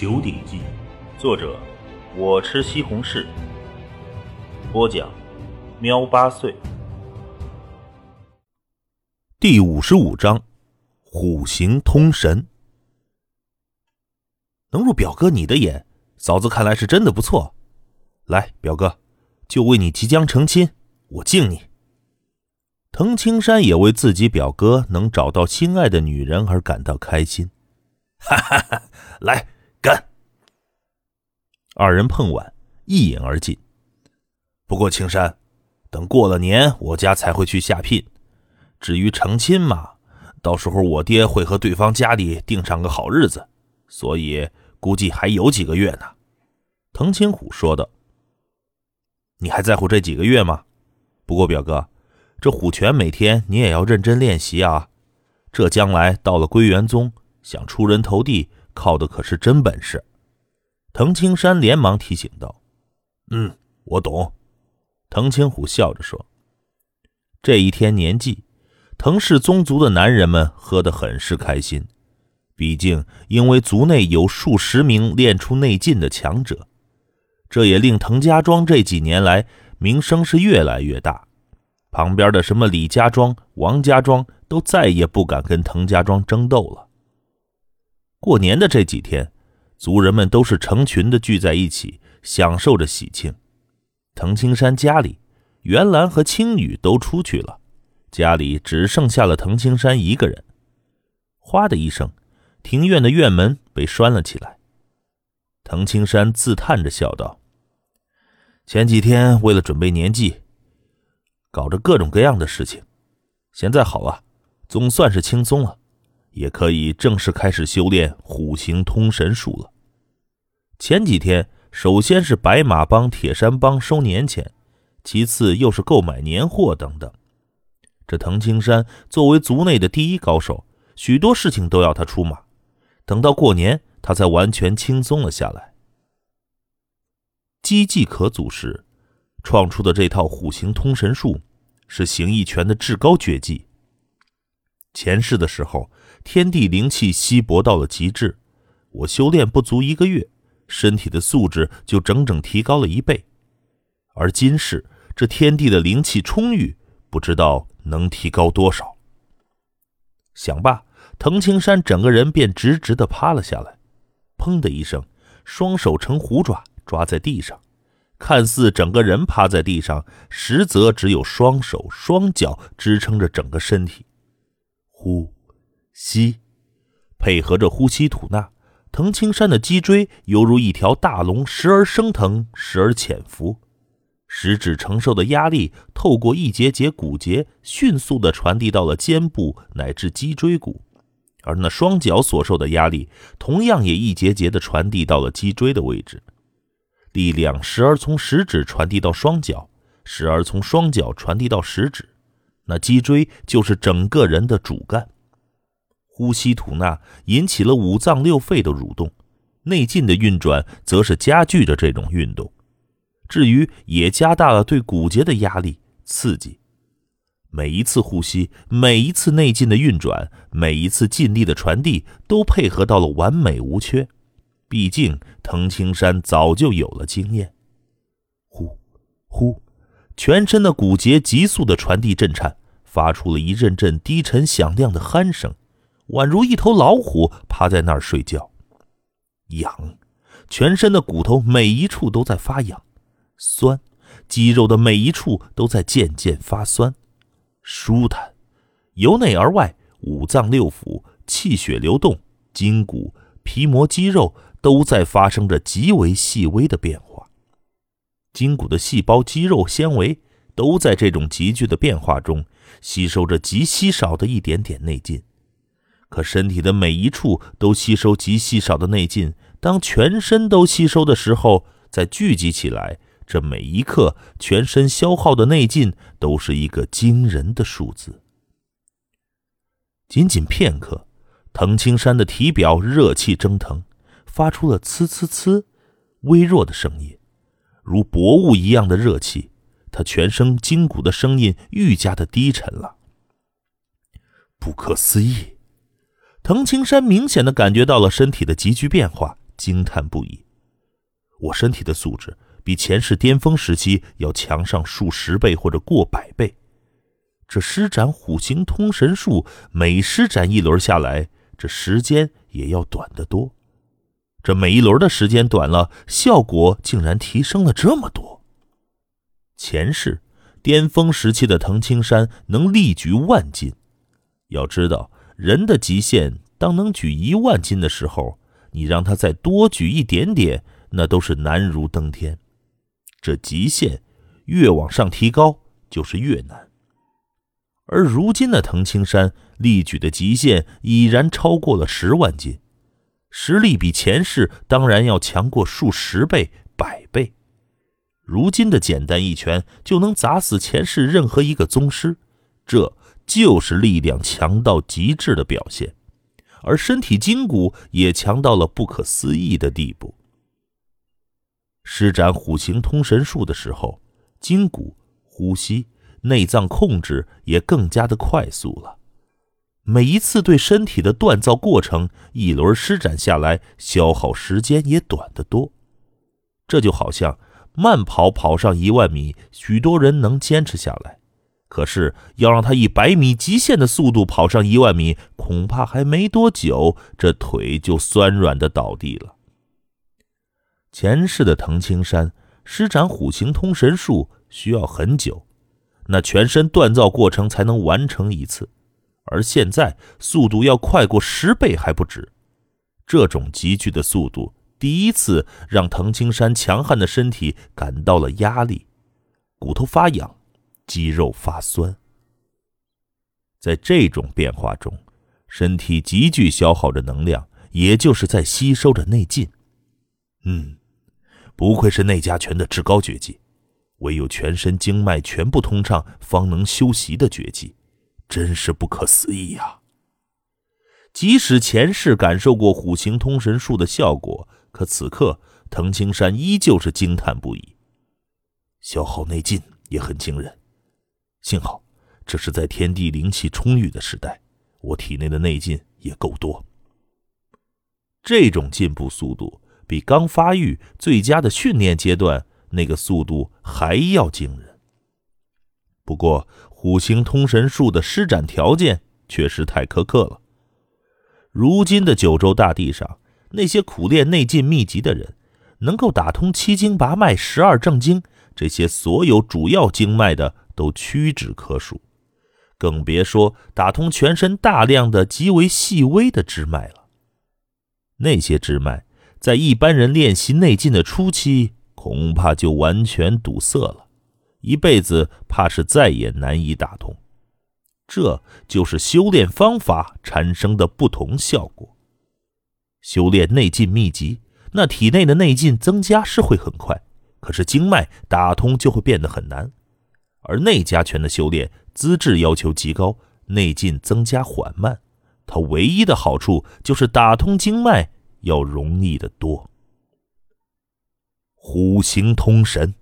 九鼎记》，作者我吃西红柿，播讲喵八岁。第五十五章：虎形通神。能入表哥你的眼，嫂子看来是真的不错。来，表哥，就为你即将成亲，我敬你。滕青山也为自己表哥能找到心爱的女人而感到开心。哈哈哈！来，二人碰碗，一饮而尽。不过青山，等过了年，我家才会去下聘。至于成亲嘛，到时候我爹会和对方家里定上个好日子，所以估计还有几个月呢。滕青虎说道：“你还在乎这几个月吗？不过表哥。”这虎拳每天你也要认真练习啊！这将来到了归元宗，想出人头地，靠的可是真本事。滕青山连忙提醒道：“嗯，我懂。”滕青虎笑着说：“这一天年纪，滕氏宗族的男人们喝得很是开心。毕竟，因为族内有数十名练出内劲的强者，这也令滕家庄这几年来名声是越来越大。”旁边的什么李家庄、王家庄都再也不敢跟滕家庄争斗了。过年的这几天，族人们都是成群的聚在一起，享受着喜庆。滕青山家里，袁兰和青女都出去了，家里只剩下了滕青山一个人。哗的一声，庭院的院门被拴了起来。滕青山自叹着笑道：“前几天为了准备年祭。”搞着各种各样的事情，现在好了，总算是轻松了，也可以正式开始修炼虎形通神术了。前几天，首先是白马帮、铁山帮收年钱，其次又是购买年货等等。这藤青山作为族内的第一高手，许多事情都要他出马。等到过年，他才完全轻松了下来。机迹可祖师。创出的这套虎形通神术，是形意拳的至高绝技。前世的时候，天地灵气稀薄到了极致，我修炼不足一个月，身体的素质就整整提高了一倍。而今世，这天地的灵气充裕，不知道能提高多少。想罢，滕青山整个人便直直的趴了下来，砰的一声，双手成虎爪抓在地上。看似整个人趴在地上，实则只有双手双脚支撑着整个身体。呼吸，配合着呼吸吐纳，藤青山的脊椎犹如一条大龙，时而升腾，时而潜伏。食指承受的压力透过一节节骨节，迅速地传递到了肩部乃至脊椎骨，而那双脚所受的压力，同样也一节节地传递到了脊椎的位置。力量时而从食指传递到双脚，时而从双脚传递到食指，那脊椎就是整个人的主干。呼吸吐纳引起了五脏六肺的蠕动，内劲的运转则是加剧着这种运动。至于也加大了对骨节的压力刺激。每一次呼吸，每一次内劲的运转，每一次劲力的传递，都配合到了完美无缺。毕竟，藤青山早就有了经验。呼，呼，全身的骨节急速的传递震颤，发出了一阵阵低沉响亮的鼾声，宛如一头老虎趴在那儿睡觉。痒，全身的骨头每一处都在发痒；酸，肌肉的每一处都在渐渐发酸；舒坦，由内而外，五脏六腑、气血流动、筋骨、皮膜、肌肉。都在发生着极为细微的变化，筋骨的细胞、肌肉、纤维都在这种急剧的变化中吸收着极稀少的一点点内劲。可身体的每一处都吸收极细少的内劲，当全身都吸收的时候，再聚集起来，这每一刻全身消耗的内劲都是一个惊人的数字。仅仅片刻，藤青山的体表热气蒸腾。发出了“呲呲呲”微弱的声音，如薄雾一样的热气。他全身筋骨的声音愈加的低沉了。不可思议！藤青山明显的感觉到了身体的急剧变化，惊叹不已。我身体的素质比前世巅峰时期要强上数十倍或者过百倍。这施展虎形通神术，每施展一轮下来，这时间也要短得多。这每一轮的时间短了，效果竟然提升了这么多。前世巅峰时期的藤青山能力举万斤，要知道人的极限，当能举一万斤的时候，你让他再多举一点点，那都是难如登天。这极限越往上提高，就是越难。而如今的藤青山力举的极限已然超过了十万斤。实力比前世当然要强过数十倍、百倍。如今的简单一拳就能砸死前世任何一个宗师，这就是力量强到极致的表现。而身体筋骨也强到了不可思议的地步。施展虎形通神术的时候，筋骨、呼吸、内脏控制也更加的快速了。每一次对身体的锻造过程，一轮施展下来，消耗时间也短得多。这就好像慢跑跑上一万米，许多人能坚持下来；可是要让他以百米极限的速度跑上一万米，恐怕还没多久，这腿就酸软的倒地了。前世的藤青山施展虎形通神术需要很久，那全身锻造过程才能完成一次。而现在速度要快过十倍还不止，这种急剧的速度，第一次让藤青山强悍的身体感到了压力，骨头发痒，肌肉发酸。在这种变化中，身体急剧消耗着能量，也就是在吸收着内劲。嗯，不愧是内家拳的至高绝技，唯有全身经脉全部通畅，方能修习的绝技。真是不可思议呀！即使前世感受过虎形通神术的效果，可此刻藤青山依旧是惊叹不已。消耗内劲也很惊人，幸好这是在天地灵气充裕的时代，我体内的内劲也够多。这种进步速度比刚发育最佳的训练阶段那个速度还要惊人。不过。虎形通神术的施展条件确实太苛刻了。如今的九州大地上，那些苦练内劲秘籍的人，能够打通七经八脉、十二正经这些所有主要经脉的，都屈指可数，更别说打通全身大量的极为细微的支脉了。那些支脉，在一般人练习内劲的初期，恐怕就完全堵塞了。一辈子怕是再也难以打通，这就是修炼方法产生的不同效果。修炼内劲秘籍，那体内的内劲增加是会很快，可是经脉打通就会变得很难。而内家拳的修炼资质要求极高，内劲增加缓慢，它唯一的好处就是打通经脉要容易得多。虎形通神。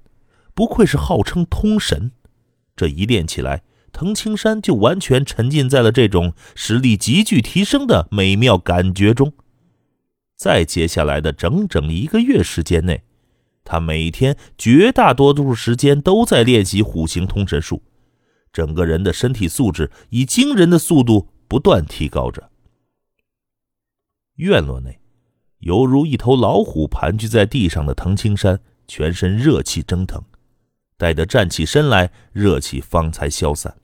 不愧是号称通神，这一练起来，藤青山就完全沉浸在了这种实力急剧提升的美妙感觉中。在接下来的整整一个月时间内，他每天绝大多数时间都在练习虎形通神术，整个人的身体素质以惊人的速度不断提高着。院落内，犹如一头老虎盘踞在地上的藤青山，全身热气蒸腾。待得站起身来，热气方才消散。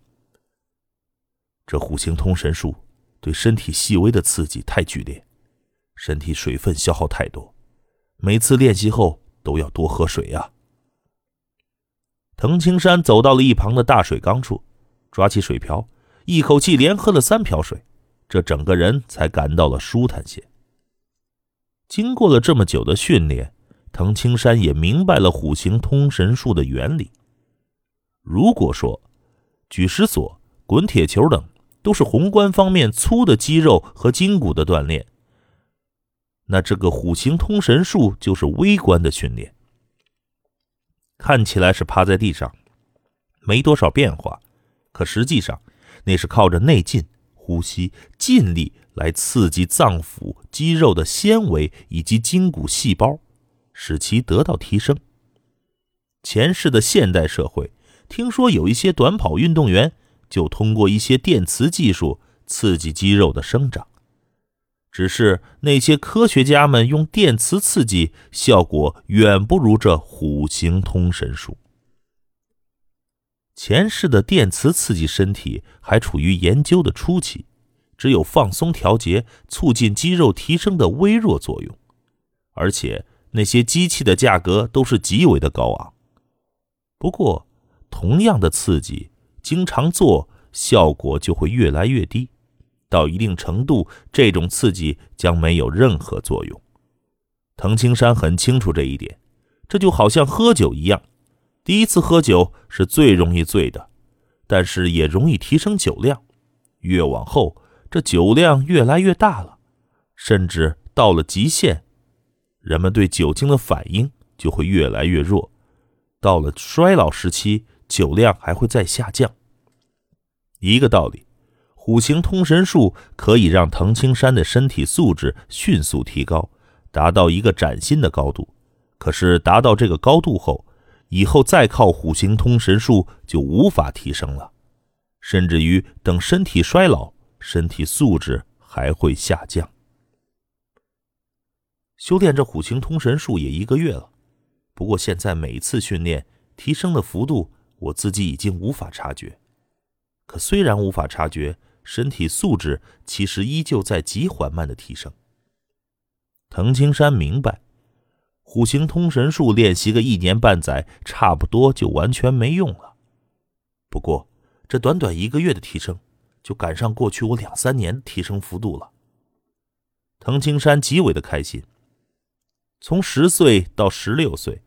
这虎形通神术对身体细微的刺激太剧烈，身体水分消耗太多，每次练习后都要多喝水呀。藤青山走到了一旁的大水缸处，抓起水瓢，一口气连喝了三瓢水，这整个人才感到了舒坦些。经过了这么久的训练。藤青山也明白了虎形通神术的原理。如果说举石锁、滚铁球等都是宏观方面粗的肌肉和筋骨的锻炼，那这个虎形通神术就是微观的训练。看起来是趴在地上，没多少变化，可实际上那是靠着内劲、呼吸、劲力来刺激脏腑、肌肉的纤维以及筋骨细胞，使其得到提升。前世的现代社会，听说有一些短跑运动员就通过一些电磁技术刺激肌肉的生长。只是那些科学家们用电磁刺激，效果远不如这虎形通神术。前世的电磁刺激身体还处于研究的初期，只有放松调节、促进肌肉提升的微弱作用，而且那些机器的价格都是极为的高昂。不过，同样的刺激，经常做，效果就会越来越低。到一定程度，这种刺激将没有任何作用。藤青山很清楚这一点，这就好像喝酒一样，第一次喝酒是最容易醉的，但是也容易提升酒量。越往后，这酒量越来越大了，甚至到了极限，人们对酒精的反应就会越来越弱。到了衰老时期，酒量还会再下降。一个道理。虎形通神术可以让藤青山的身体素质迅速提高，达到一个崭新的高度。可是达到这个高度后，以后再靠虎形通神术就无法提升了，甚至于等身体衰老，身体素质还会下降。修炼这虎形通神术也一个月了，不过现在每次训练提升的幅度，我自己已经无法察觉。可虽然无法察觉。身体素质其实依旧在极缓慢的提升。藤青山明白，虎形通神术练习个一年半载，差不多就完全没用了。不过，这短短一个月的提升，就赶上过去我两三年提升幅度了。藤青山极为的开心。从十岁到十六岁，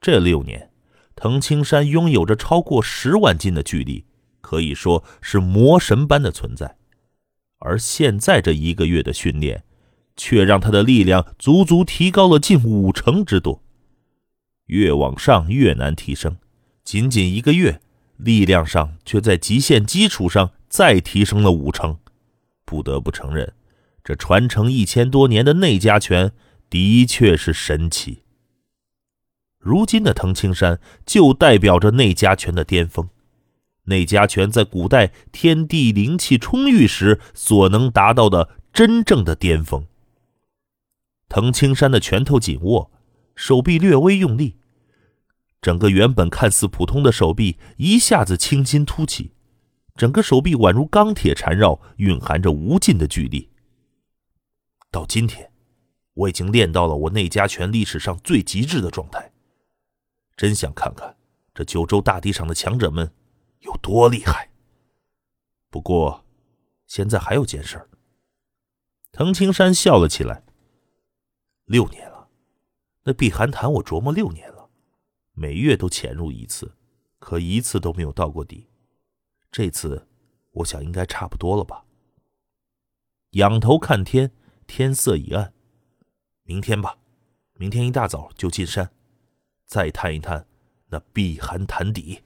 这六年，藤青山拥有着超过十万斤的巨力。可以说是魔神般的存在，而现在这一个月的训练，却让他的力量足足提高了近五成之多。越往上越难提升，仅仅一个月，力量上却在极限基础上再提升了五成。不得不承认，这传承一千多年的内家拳的确是神奇。如今的藤青山就代表着内家拳的巅峰。内家拳在古代天地灵气充裕时所能达到的真正的巅峰。藤青山的拳头紧握，手臂略微用力，整个原本看似普通的手臂一下子青筋凸起，整个手臂宛如钢铁缠绕，蕴含着无尽的巨力。到今天，我已经练到了我内家拳历史上最极致的状态。真想看看这九州大地上的强者们。有多厉害？不过，现在还有件事。藤青山笑了起来。六年了，那碧寒潭我琢磨六年了，每月都潜入一次，可一次都没有到过底。这次，我想应该差不多了吧。仰头看天，天色已暗，明天吧，明天一大早就进山，再探一探那碧寒潭底。